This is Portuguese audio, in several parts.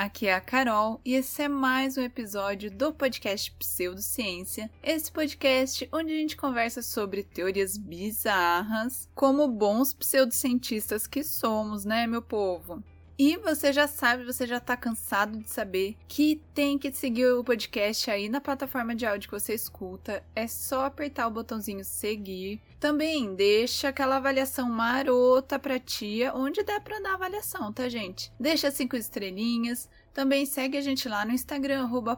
Aqui é a Carol e esse é mais um episódio do podcast Pseudociência. Esse podcast onde a gente conversa sobre teorias bizarras, como bons pseudocientistas que somos, né, meu povo? E você já sabe, você já tá cansado de saber que tem que seguir o podcast aí na plataforma de áudio que você escuta. É só apertar o botãozinho seguir. Também deixa aquela avaliação marota pra tia, onde der pra dar avaliação, tá, gente? Deixa cinco estrelinhas. Também segue a gente lá no Instagram, arroba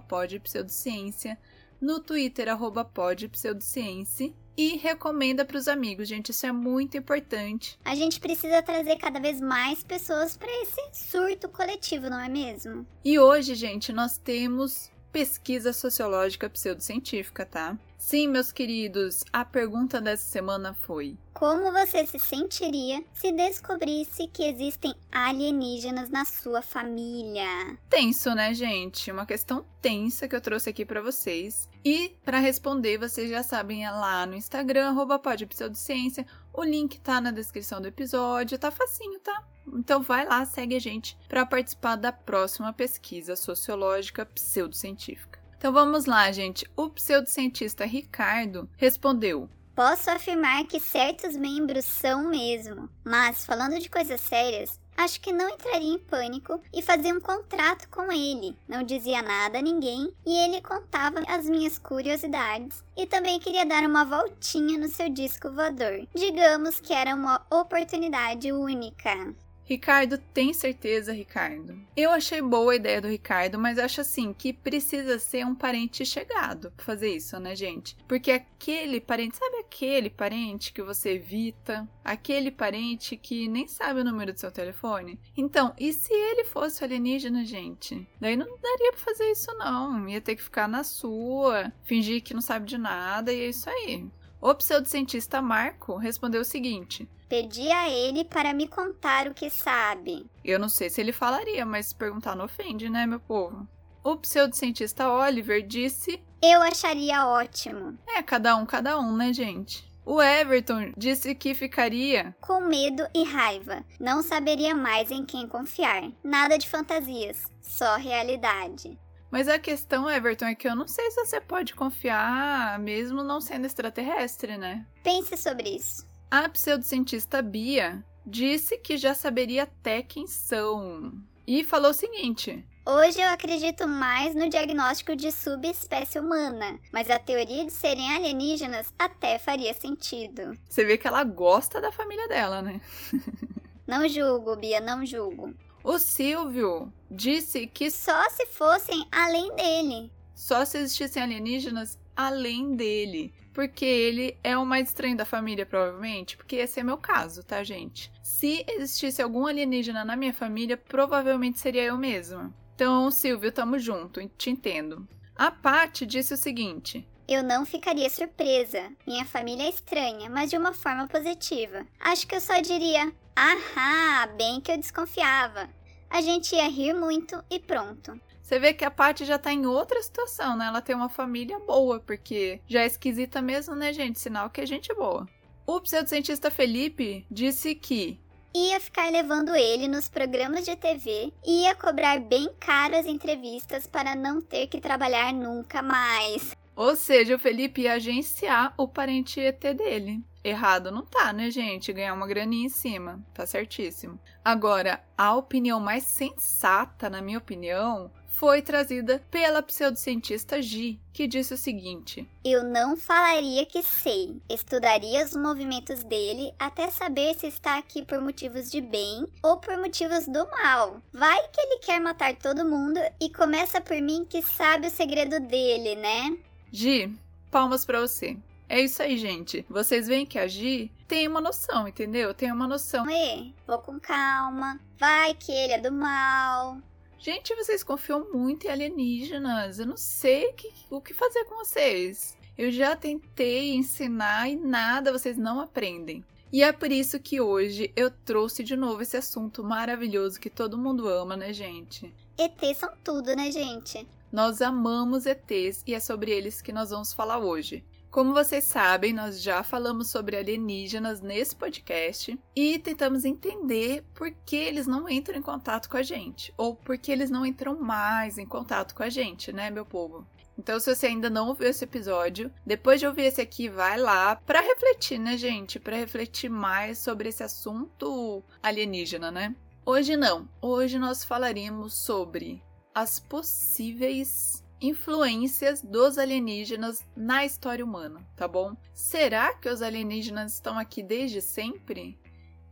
no Twitter, arroba podpseudociência e recomenda para os amigos, gente. Isso é muito importante. A gente precisa trazer cada vez mais pessoas para esse surto coletivo, não é mesmo? E hoje, gente, nós temos pesquisa sociológica pseudocientífica, tá? Sim, meus queridos, a pergunta dessa semana foi: Como você se sentiria se descobrisse que existem alienígenas na sua família? Tenso, né, gente? Uma questão tensa que eu trouxe aqui para vocês. E para responder, vocês já sabem, é lá no Instagram, @podpseudociência. O link tá na descrição do episódio, tá facinho, tá? Então vai lá, segue a gente para participar da próxima pesquisa sociológica pseudocientífica. Então vamos lá, gente. O pseudocientista Ricardo respondeu: Posso afirmar que certos membros são mesmo, mas falando de coisas sérias, acho que não entraria em pânico e fazia um contrato com ele. Não dizia nada a ninguém e ele contava as minhas curiosidades e também queria dar uma voltinha no seu disco voador. Digamos que era uma oportunidade única. Ricardo, tem certeza, Ricardo? Eu achei boa a ideia do Ricardo, mas acho assim que precisa ser um parente chegado pra fazer isso, né, gente? Porque aquele parente, sabe aquele parente que você evita? Aquele parente que nem sabe o número do seu telefone? Então, e se ele fosse alienígena, gente? Daí não daria pra fazer isso, não. Ia ter que ficar na sua, fingir que não sabe de nada e é isso aí. O pseudocientista Marco respondeu o seguinte: Pedi a ele para me contar o que sabe. Eu não sei se ele falaria, mas perguntar não ofende, né, meu povo? O pseudocientista Oliver disse: Eu acharia ótimo. É, cada um, cada um, né, gente? O Everton disse que ficaria com medo e raiva. Não saberia mais em quem confiar. Nada de fantasias, só realidade. Mas a questão, Everton, é que eu não sei se você pode confiar mesmo não sendo extraterrestre, né? Pense sobre isso. A pseudocientista Bia disse que já saberia até quem são. E falou o seguinte: Hoje eu acredito mais no diagnóstico de subespécie humana, mas a teoria de serem alienígenas até faria sentido. Você vê que ela gosta da família dela, né? não julgo, Bia, não julgo. O Silvio disse que só se fossem além dele. Só se existissem alienígenas além dele. Porque ele é o mais estranho da família, provavelmente. Porque esse é meu caso, tá, gente? Se existisse algum alienígena na minha família, provavelmente seria eu mesma. Então, Silvio, tamo junto, te entendo. A Paty disse o seguinte: eu não ficaria surpresa. Minha família é estranha, mas de uma forma positiva. Acho que eu só diria: Ahá, bem que eu desconfiava. A gente ia rir muito e pronto. Você vê que a Paty já tá em outra situação, né? Ela tem uma família boa, porque já é esquisita mesmo, né, gente? Sinal que é gente boa. O pseudocientista Felipe disse que ia ficar levando ele nos programas de TV e ia cobrar bem caras entrevistas para não ter que trabalhar nunca mais. Ou seja, o Felipe ia agenciar o parente ET dele. Errado não tá, né, gente? Ganhar uma graninha em cima. Tá certíssimo. Agora, a opinião mais sensata, na minha opinião, foi trazida pela pseudocientista Gi, que disse o seguinte: Eu não falaria que sei, estudaria os movimentos dele até saber se está aqui por motivos de bem ou por motivos do mal. Vai que ele quer matar todo mundo e começa por mim que sabe o segredo dele, né? Gi, palmas para você. É isso aí, gente. Vocês veem que a Gi tem uma noção, entendeu? Tem uma noção. E, vou com calma. Vai que ele é do mal. Gente, vocês confiam muito em alienígenas. Eu não sei que, o que fazer com vocês. Eu já tentei ensinar e nada, vocês não aprendem. E é por isso que hoje eu trouxe de novo esse assunto maravilhoso que todo mundo ama, né, gente? ETs são tudo, né, gente? Nós amamos ETs e é sobre eles que nós vamos falar hoje. Como vocês sabem, nós já falamos sobre alienígenas nesse podcast e tentamos entender por que eles não entram em contato com a gente, ou por que eles não entram mais em contato com a gente, né, meu povo? Então, se você ainda não ouviu esse episódio, depois de ouvir esse aqui, vai lá para refletir, né, gente? Para refletir mais sobre esse assunto alienígena, né? Hoje não. Hoje nós falaremos sobre as possíveis influências dos alienígenas na história humana, tá bom? Será que os alienígenas estão aqui desde sempre?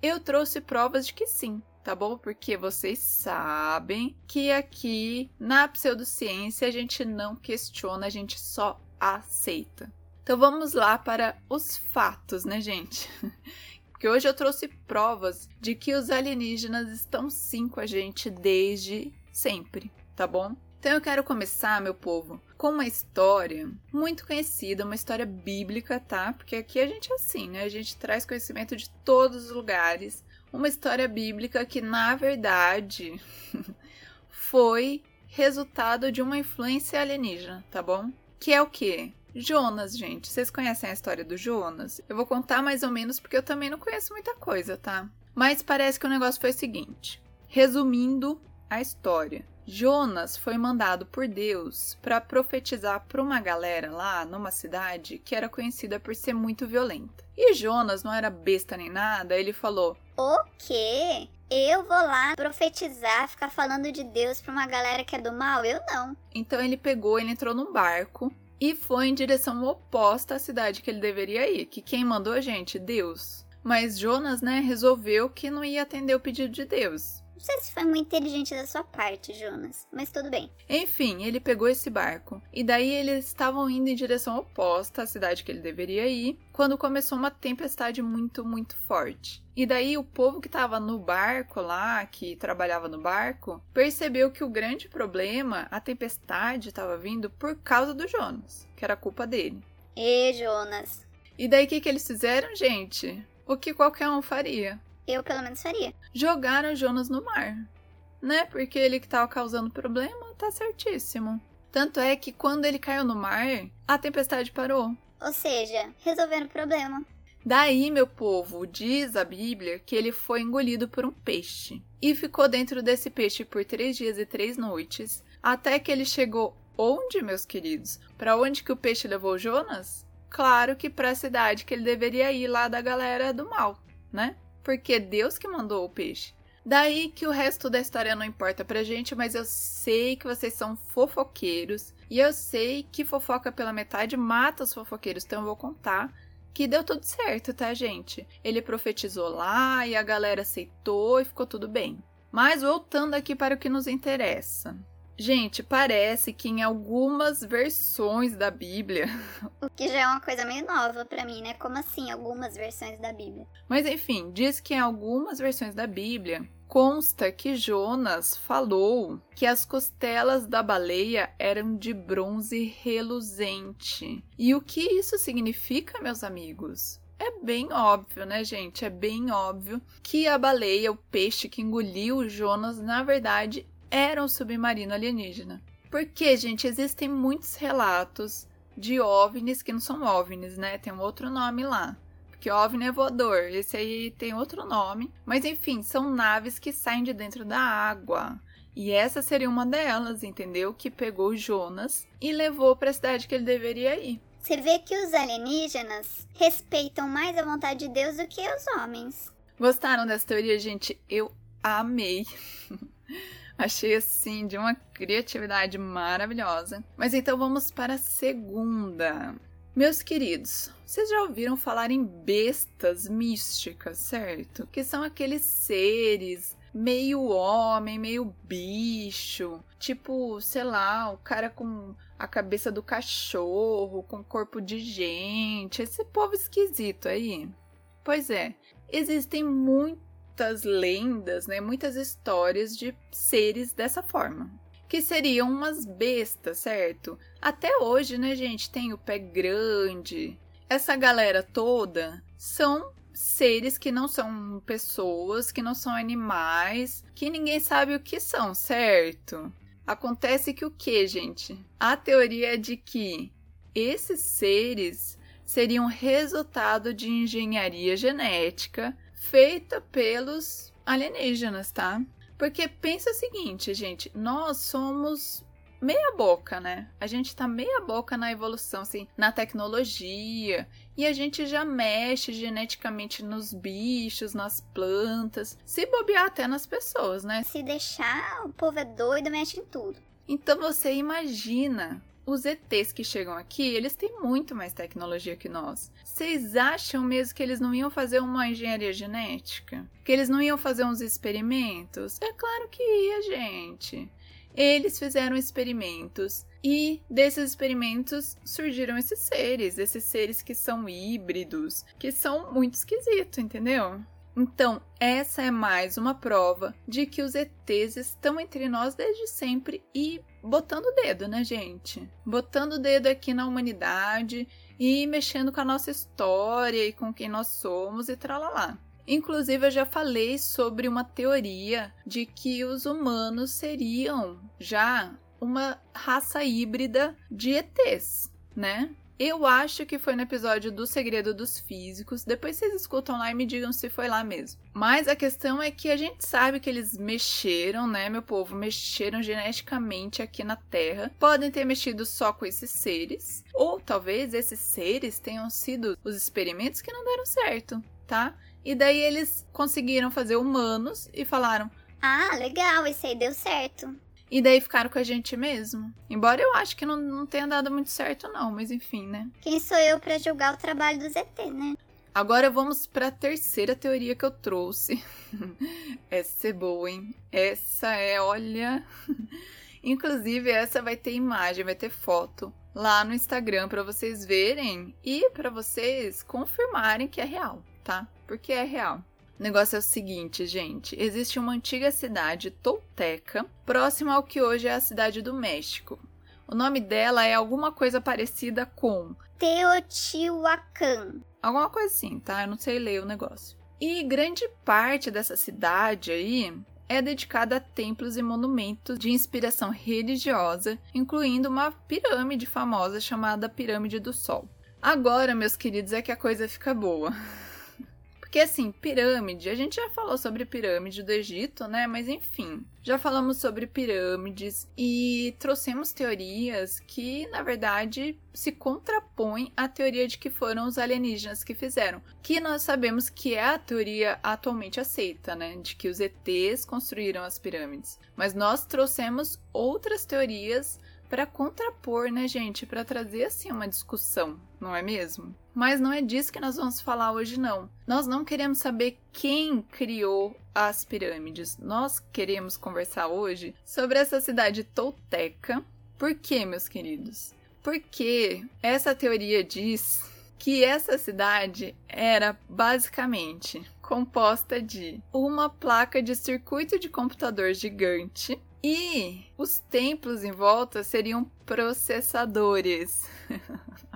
Eu trouxe provas de que sim, tá bom? Porque vocês sabem que aqui na pseudociência a gente não questiona, a gente só aceita. Então vamos lá para os fatos, né, gente? Porque hoje eu trouxe provas de que os alienígenas estão sim com a gente desde sempre tá bom? Então eu quero começar, meu povo, com uma história muito conhecida, uma história bíblica, tá? Porque aqui a gente é assim, né? A gente traz conhecimento de todos os lugares. Uma história bíblica que, na verdade, foi resultado de uma influência alienígena, tá bom? Que é o quê? Jonas, gente. Vocês conhecem a história do Jonas? Eu vou contar mais ou menos porque eu também não conheço muita coisa, tá? Mas parece que o negócio foi o seguinte. Resumindo a história. Jonas foi mandado por Deus para profetizar para uma galera lá numa cidade que era conhecida por ser muito violenta. E Jonas não era besta nem nada, ele falou: O quê? Eu vou lá profetizar, ficar falando de Deus para uma galera que é do mal? Eu não. Então ele pegou, ele entrou num barco e foi em direção oposta à cidade que ele deveria ir. Que quem mandou a gente? Deus. Mas Jonas, né, resolveu que não ia atender o pedido de Deus. Não sei se foi muito inteligente da sua parte, Jonas, mas tudo bem. Enfim, ele pegou esse barco e daí eles estavam indo em direção oposta à cidade que ele deveria ir, quando começou uma tempestade muito, muito forte. E daí o povo que estava no barco lá, que trabalhava no barco, percebeu que o grande problema, a tempestade estava vindo por causa do Jonas, que era culpa dele. E Jonas. E daí o que, que eles fizeram, gente? O que qualquer um faria. Eu, pelo menos, faria. Jogaram Jonas no mar. Né? Porque ele que tava causando problema, tá certíssimo. Tanto é que quando ele caiu no mar, a tempestade parou. Ou seja, resolvendo o problema. Daí, meu povo, diz a Bíblia que ele foi engolido por um peixe. E ficou dentro desse peixe por três dias e três noites, até que ele chegou onde, meus queridos? Para onde que o peixe levou Jonas? Claro que para a cidade que ele deveria ir lá da galera do mal, né? Porque Deus que mandou o peixe. Daí que o resto da história não importa pra gente, mas eu sei que vocês são fofoqueiros e eu sei que fofoca pela metade mata os fofoqueiros, então eu vou contar que deu tudo certo, tá, gente? Ele profetizou lá e a galera aceitou e ficou tudo bem. Mas voltando aqui para o que nos interessa. Gente, parece que em algumas versões da Bíblia. O que já é uma coisa meio nova para mim, né? Como assim, algumas versões da Bíblia? Mas enfim, diz que em algumas versões da Bíblia consta que Jonas falou que as costelas da baleia eram de bronze reluzente. E o que isso significa, meus amigos? É bem óbvio, né, gente? É bem óbvio que a baleia, o peixe que engoliu Jonas, na verdade era um submarino alienígena. Porque, gente, existem muitos relatos de OVNIs que não são OVNIs, né? Tem um outro nome lá. Porque OVNI é voador, esse aí tem outro nome. Mas enfim, são naves que saem de dentro da água. E essa seria uma delas, entendeu? Que pegou Jonas e levou para a cidade que ele deveria ir. Você vê que os alienígenas respeitam mais a vontade de Deus do que os homens. Gostaram dessa teoria, gente? Eu amei. Achei assim de uma criatividade maravilhosa. Mas então vamos para a segunda. Meus queridos, vocês já ouviram falar em bestas místicas, certo? Que são aqueles seres meio homem, meio bicho, tipo, sei lá, o cara com a cabeça do cachorro, com corpo de gente, esse povo esquisito aí. Pois é, existem muitos muitas lendas, né, muitas histórias de seres dessa forma. Que seriam umas bestas, certo? Até hoje, né, gente, tem o pé grande. Essa galera toda são seres que não são pessoas, que não são animais, que ninguém sabe o que são, certo? Acontece que o que, gente? A teoria é de que esses seres seriam resultado de engenharia genética feita pelos alienígenas, tá? Porque pensa o seguinte, gente, nós somos meia boca, né? A gente tá meia boca na evolução, assim, na tecnologia. E a gente já mexe geneticamente nos bichos, nas plantas. Se bobear até nas pessoas, né? Se deixar, o povo é doido, mexe em tudo. Então você imagina os ETs que chegam aqui, eles têm muito mais tecnologia que nós. Vocês acham mesmo que eles não iam fazer uma engenharia genética? Que eles não iam fazer uns experimentos? É claro que ia, gente. Eles fizeram experimentos e desses experimentos surgiram esses seres, esses seres que são híbridos, que são muito esquisitos, entendeu? Então, essa é mais uma prova de que os ETs estão entre nós desde sempre e botando o dedo, né, gente? Botando o dedo aqui na humanidade e mexendo com a nossa história e com quem nós somos e tralalá. Inclusive, eu já falei sobre uma teoria de que os humanos seriam já uma raça híbrida de ETs, né? Eu acho que foi no episódio do Segredo dos Físicos. Depois vocês escutam lá e me digam se foi lá mesmo. Mas a questão é que a gente sabe que eles mexeram, né, meu povo? Mexeram geneticamente aqui na Terra. Podem ter mexido só com esses seres. Ou talvez esses seres tenham sido os experimentos que não deram certo, tá? E daí eles conseguiram fazer humanos e falaram: Ah, legal, esse aí deu certo. E daí ficaram com a gente mesmo. Embora eu acho que não, não tenha dado muito certo, não, mas enfim, né? Quem sou eu para julgar o trabalho do ZT, né? Agora vamos para a terceira teoria que eu trouxe. essa é boa, hein? Essa é, olha. Inclusive, essa vai ter imagem, vai ter foto lá no Instagram para vocês verem e para vocês confirmarem que é real, tá? Porque é real. O negócio é o seguinte, gente: existe uma antiga cidade tolteca próxima ao que hoje é a cidade do México. O nome dela é alguma coisa parecida com Teotihuacan. Alguma coisa assim, tá? Eu não sei ler o negócio. E grande parte dessa cidade aí é dedicada a templos e monumentos de inspiração religiosa, incluindo uma pirâmide famosa chamada Pirâmide do Sol. Agora, meus queridos, é que a coisa fica boa. Porque assim, pirâmide, a gente já falou sobre pirâmide do Egito, né? Mas enfim, já falamos sobre pirâmides e trouxemos teorias que, na verdade, se contrapõem à teoria de que foram os alienígenas que fizeram, que nós sabemos que é a teoria atualmente aceita, né? De que os ETs construíram as pirâmides. Mas nós trouxemos outras teorias para contrapor, né, gente, para trazer assim uma discussão, não é mesmo? Mas não é disso que nós vamos falar hoje não. Nós não queremos saber quem criou as pirâmides. Nós queremos conversar hoje sobre essa cidade tolteca. Por quê, meus queridos? Porque essa teoria diz que essa cidade era basicamente composta de uma placa de circuito de computador gigante e os templos em volta seriam processadores.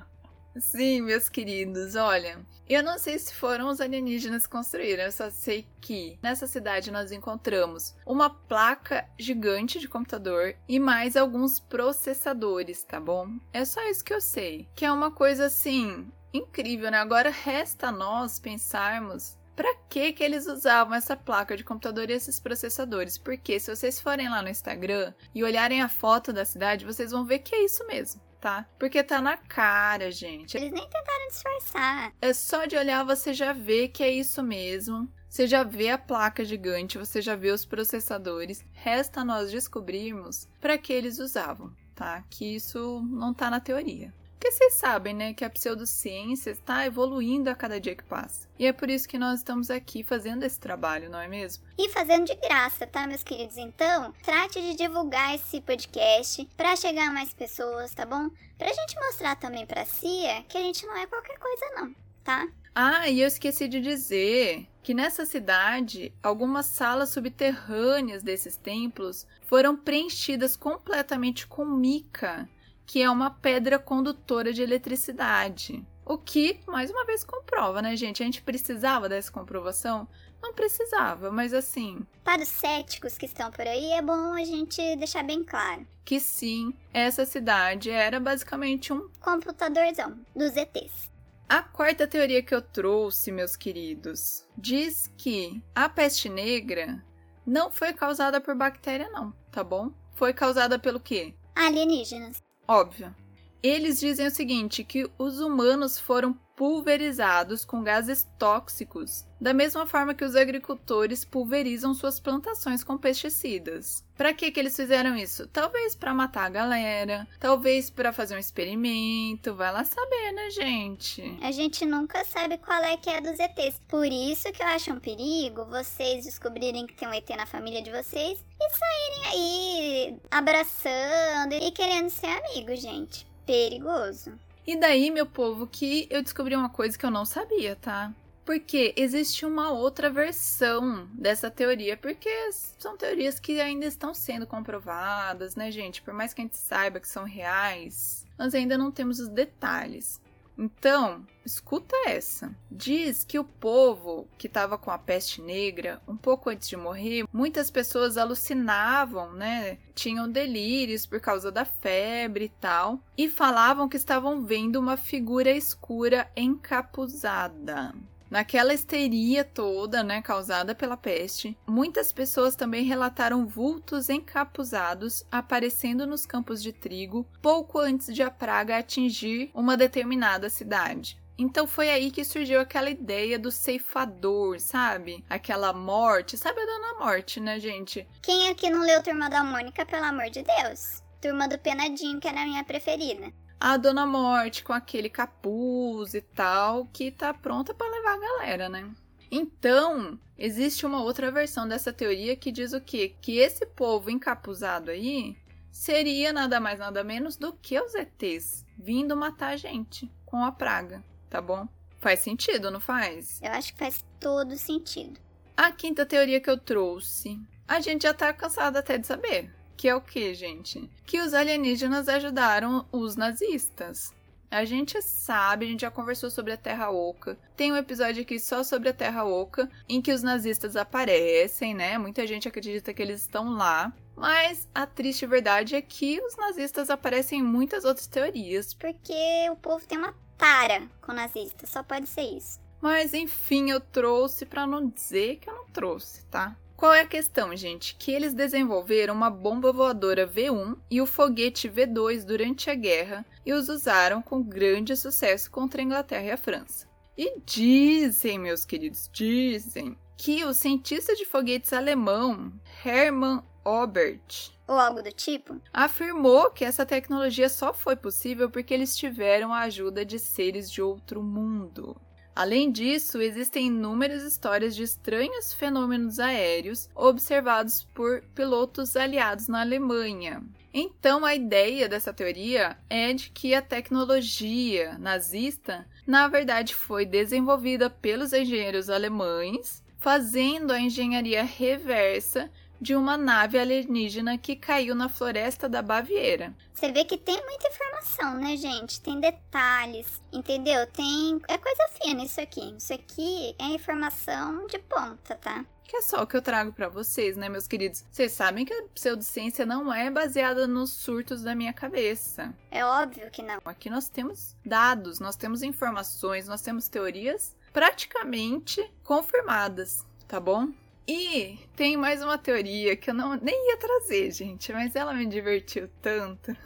Sim, meus queridos, olha, eu não sei se foram os alienígenas que construíram, eu só sei que nessa cidade nós encontramos uma placa gigante de computador e mais alguns processadores, tá bom? É só isso que eu sei, que é uma coisa assim incrível, né? Agora resta a nós pensarmos para que que eles usavam essa placa de computador e esses processadores? Porque se vocês forem lá no Instagram e olharem a foto da cidade, vocês vão ver que é isso mesmo. Tá? Porque tá na cara, gente. Eles nem tentaram disfarçar. É só de olhar você já vê que é isso mesmo. Você já vê a placa gigante, você já vê os processadores. Resta nós descobrirmos para que eles usavam, tá? Que isso não tá na teoria. Porque vocês sabem, né, que a pseudociência está evoluindo a cada dia que passa. E é por isso que nós estamos aqui fazendo esse trabalho, não é mesmo? E fazendo de graça, tá, meus queridos? Então, trate de divulgar esse podcast para chegar a mais pessoas, tá bom? Pra gente mostrar também pra Cia que a gente não é qualquer coisa, não, tá? Ah, e eu esqueci de dizer que nessa cidade, algumas salas subterrâneas desses templos foram preenchidas completamente com mica, que é uma pedra condutora de eletricidade. O que, mais uma vez, comprova, né, gente? A gente precisava dessa comprovação? Não precisava, mas assim. Para os céticos que estão por aí, é bom a gente deixar bem claro. Que sim, essa cidade era basicamente um computadorzão dos ETs. A quarta teoria que eu trouxe, meus queridos, diz que a peste negra não foi causada por bactéria, não, tá bom? Foi causada pelo quê? Alienígenas. Óbvio. Eles dizem o seguinte: que os humanos foram pulverizados com gases tóxicos, da mesma forma que os agricultores pulverizam suas plantações com pesticidas. Para que que eles fizeram isso? Talvez para matar a galera, talvez para fazer um experimento, vai lá saber, né, gente? A gente nunca sabe qual é que é dos ETs. Por isso que eu acho um perigo vocês descobrirem que tem um ET na família de vocês e saírem aí abraçando e querendo ser amigos, gente. Perigoso. E daí, meu povo, que eu descobri uma coisa que eu não sabia, tá? Porque existe uma outra versão dessa teoria, porque são teorias que ainda estão sendo comprovadas, né, gente? Por mais que a gente saiba que são reais, nós ainda não temos os detalhes. Então, escuta essa. Diz que o povo que estava com a peste negra, um pouco antes de morrer, muitas pessoas alucinavam, né? Tinham delírios por causa da febre e tal, e falavam que estavam vendo uma figura escura encapuzada. Naquela histeria toda, né, causada pela peste, muitas pessoas também relataram vultos encapuzados aparecendo nos campos de trigo pouco antes de a praga atingir uma determinada cidade. Então foi aí que surgiu aquela ideia do ceifador, sabe? Aquela morte, sabe a Dona Morte, né, gente? Quem aqui não leu Turma da Mônica, pelo amor de Deus? Turma do Penadinho, que era a minha preferida a Dona Morte com aquele capuz e tal, que tá pronta para levar a galera, né? Então, existe uma outra versão dessa teoria que diz o quê? Que esse povo encapuzado aí seria nada mais nada menos do que os ETs vindo matar a gente com a praga, tá bom? Faz sentido, não faz? Eu acho que faz todo sentido. A quinta teoria que eu trouxe, a gente já tá cansado até de saber. Que é o que, gente? Que os alienígenas ajudaram os nazistas. A gente sabe, a gente já conversou sobre a Terra Oca. Tem um episódio aqui só sobre a Terra Oca, em que os nazistas aparecem, né? Muita gente acredita que eles estão lá. Mas a triste verdade é que os nazistas aparecem em muitas outras teorias. Porque o povo tem uma tara com nazistas, só pode ser isso. Mas enfim, eu trouxe para não dizer que eu não trouxe, tá? Qual é a questão, gente? Que eles desenvolveram uma bomba voadora V1 e o foguete V2 durante a guerra e os usaram com grande sucesso contra a Inglaterra e a França. E dizem, meus queridos, dizem que o cientista de foguetes alemão Hermann Obert ou algo do tipo, afirmou que essa tecnologia só foi possível porque eles tiveram a ajuda de seres de outro mundo. Além disso, existem inúmeras histórias de estranhos fenômenos aéreos observados por pilotos aliados na Alemanha. Então, a ideia dessa teoria é de que a tecnologia nazista, na verdade, foi desenvolvida pelos engenheiros alemães, fazendo a engenharia reversa de uma nave alienígena que caiu na floresta da Baviera. Você vê que tem muita informação, né, gente? Tem detalhes, entendeu? Tem. É coisa fina isso aqui. Isso aqui é informação de ponta, tá? Que é só o que eu trago para vocês, né, meus queridos? Vocês sabem que a pseudociência não é baseada nos surtos da minha cabeça. É óbvio que não. Aqui nós temos dados, nós temos informações, nós temos teorias praticamente confirmadas, tá bom? E tem mais uma teoria que eu não nem ia trazer, gente, mas ela me divertiu tanto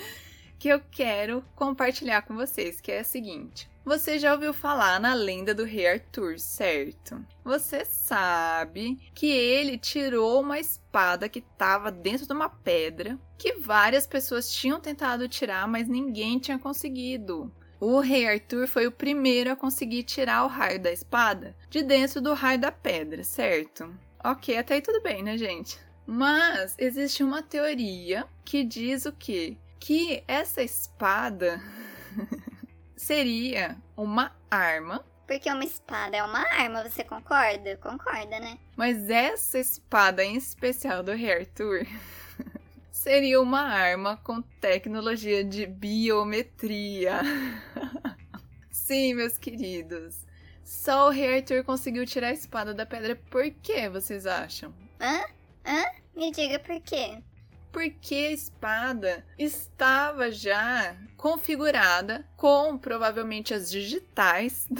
que eu quero compartilhar com vocês, que é a seguinte. Você já ouviu falar na lenda do rei Arthur, certo? Você sabe que ele tirou uma espada que estava dentro de uma pedra, que várias pessoas tinham tentado tirar, mas ninguém tinha conseguido. O rei Arthur foi o primeiro a conseguir tirar o raio da espada de dentro do raio da pedra, certo? Ok, até aí tudo bem, né, gente? Mas existe uma teoria que diz o quê? Que essa espada seria uma arma Porque uma espada é uma arma, você concorda? Concorda, né? Mas essa espada em especial do Rei Arthur seria uma arma com tecnologia de biometria. Sim, meus queridos. Só o Rei Arthur conseguiu tirar a espada da pedra. Por que vocês acham? Hã? Hã? Me diga por quê. Porque a espada estava já configurada com provavelmente as digitais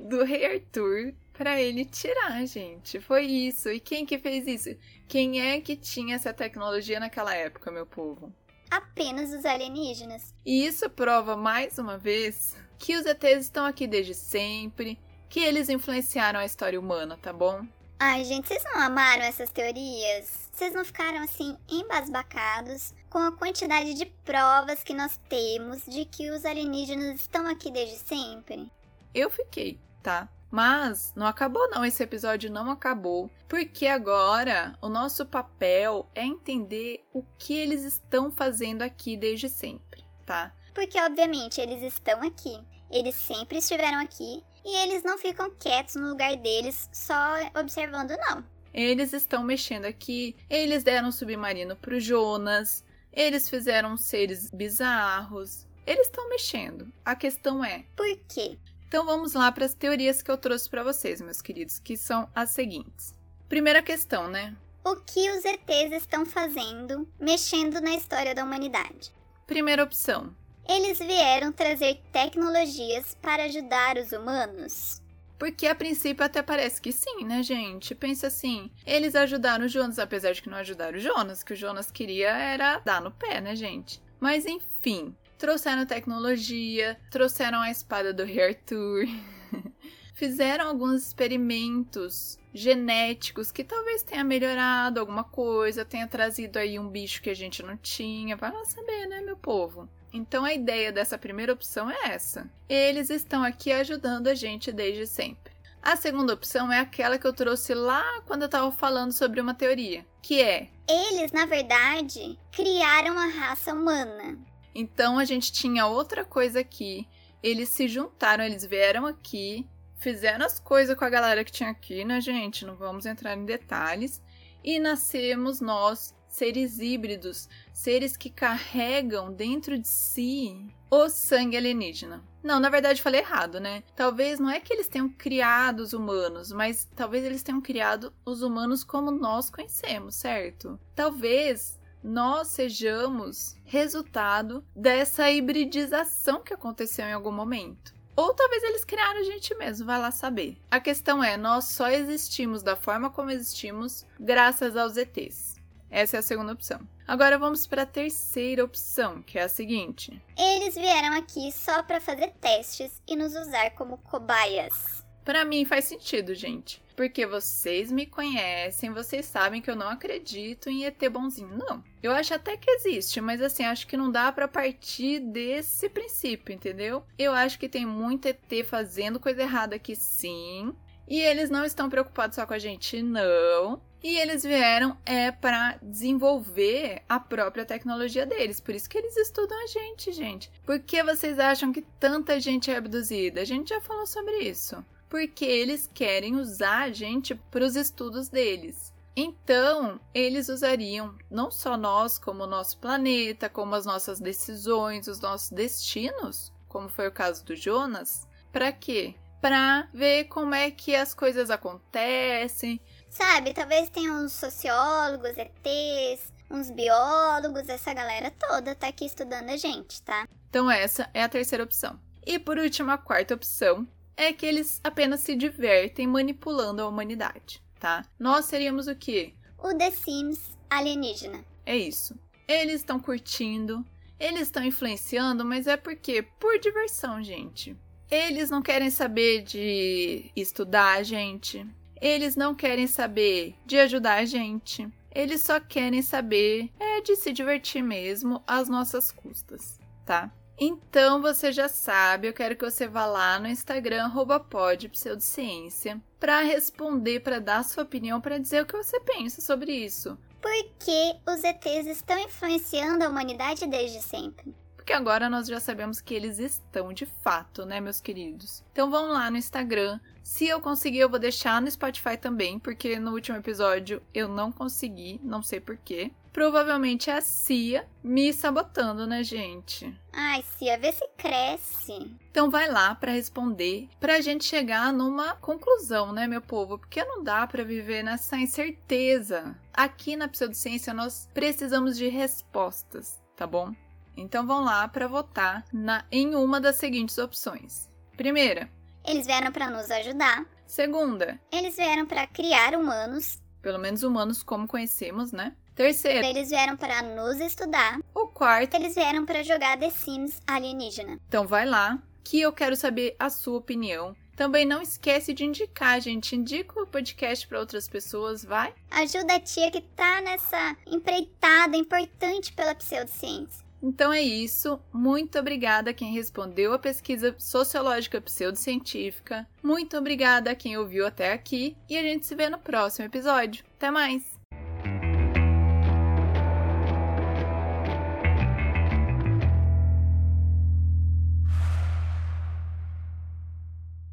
do Rei Arthur para ele tirar, gente. Foi isso. E quem que fez isso? Quem é que tinha essa tecnologia naquela época, meu povo? Apenas os alienígenas. E isso prova mais uma vez que os ETs estão aqui desde sempre, que eles influenciaram a história humana, tá bom? Ai, gente, vocês não amaram essas teorias? Vocês não ficaram assim embasbacados com a quantidade de provas que nós temos de que os alienígenas estão aqui desde sempre? Eu fiquei, tá? Mas não acabou não, esse episódio não acabou, porque agora o nosso papel é entender o que eles estão fazendo aqui desde sempre, tá? Porque obviamente eles estão aqui, eles sempre estiveram aqui e eles não ficam quietos no lugar deles só observando não. Eles estão mexendo aqui, eles deram um submarino pro Jonas, eles fizeram seres bizarros, eles estão mexendo. A questão é: por quê? Então vamos lá para as teorias que eu trouxe para vocês, meus queridos, que são as seguintes. Primeira questão, né? O que os ETs estão fazendo, mexendo na história da humanidade? Primeira opção. Eles vieram trazer tecnologias para ajudar os humanos? Porque a princípio até parece que sim, né, gente? Pensa assim, eles ajudaram o Jonas, apesar de que não ajudaram o Jonas, que o Jonas queria era dar no pé, né, gente? Mas enfim, trouxeram tecnologia, trouxeram a espada do Rei Arthur, fizeram alguns experimentos genéticos que talvez tenha melhorado alguma coisa, tenha trazido aí um bicho que a gente não tinha, vai lá saber, né, meu povo? Então a ideia dessa primeira opção é essa. Eles estão aqui ajudando a gente desde sempre. A segunda opção é aquela que eu trouxe lá quando eu estava falando sobre uma teoria, que é: eles, na verdade, criaram a raça humana. Então a gente tinha outra coisa aqui. Eles se juntaram, eles vieram aqui, fizeram as coisas com a galera que tinha aqui, né, gente? Não vamos entrar em detalhes. E nascemos nós, seres híbridos, seres que carregam dentro de si o sangue alienígena. Não, na verdade falei errado, né? Talvez não é que eles tenham criado os humanos, mas talvez eles tenham criado os humanos como nós conhecemos, certo? Talvez nós sejamos resultado dessa hibridização que aconteceu em algum momento. Ou talvez eles criaram a gente mesmo, vai lá saber. A questão é, nós só existimos da forma como existimos graças aos ETs. Essa é a segunda opção. Agora vamos para a terceira opção, que é a seguinte: Eles vieram aqui só para fazer testes e nos usar como cobaias. Para mim faz sentido, gente. Porque vocês me conhecem, vocês sabem que eu não acredito em ET bonzinho. Não. Eu acho até que existe, mas assim, acho que não dá para partir desse princípio, entendeu? Eu acho que tem muito ET fazendo coisa errada aqui, sim. E eles não estão preocupados só com a gente, não. E eles vieram é para desenvolver a própria tecnologia deles. Por isso que eles estudam a gente, gente. Por que vocês acham que tanta gente é abduzida? A gente já falou sobre isso porque eles querem usar a gente para os estudos deles. Então, eles usariam não só nós, como o nosso planeta, como as nossas decisões, os nossos destinos, como foi o caso do Jonas, para quê? Para ver como é que as coisas acontecem. Sabe, talvez tenha uns sociólogos, ETs, uns biólogos, essa galera toda tá aqui estudando a gente, tá? Então, essa é a terceira opção. E por último, a quarta opção é que eles apenas se divertem manipulando a humanidade, tá? Nós seríamos o quê? O The Sims alienígena. É isso. Eles estão curtindo, eles estão influenciando, mas é porque por diversão, gente. Eles não querem saber de estudar a gente. Eles não querem saber de ajudar a gente. Eles só querem saber é de se divertir mesmo às nossas custas, tá? Então você já sabe, eu quero que você vá lá no Instagram @podpseudociência para responder, para dar sua opinião, para dizer o que você pensa sobre isso. Por que os ETs estão influenciando a humanidade desde sempre? porque agora nós já sabemos que eles estão de fato, né, meus queridos? Então vão lá no Instagram. Se eu conseguir, eu vou deixar no Spotify também, porque no último episódio eu não consegui, não sei porquê. Provavelmente é a Cia me sabotando, né, gente? Ai, Cia, vê se cresce. Então vai lá para responder, pra gente chegar numa conclusão, né, meu povo? Porque não dá para viver nessa incerteza. Aqui na pseudociência nós precisamos de respostas, tá bom? Então vão lá para votar na em uma das seguintes opções. Primeira, eles vieram para nos ajudar. Segunda, eles vieram para criar humanos. Pelo menos humanos como conhecemos, né? Terceiro, eles vieram para nos estudar. O quarto, eles vieram para jogar The Sims alienígena. Então vai lá, que eu quero saber a sua opinião. Também não esquece de indicar, gente. Indica o podcast para outras pessoas, vai? Ajuda a tia que tá nessa empreitada importante pela pseudociência. Então é isso. Muito obrigada a quem respondeu a pesquisa sociológica pseudocientífica. Muito obrigada a quem ouviu até aqui. E a gente se vê no próximo episódio. Até mais!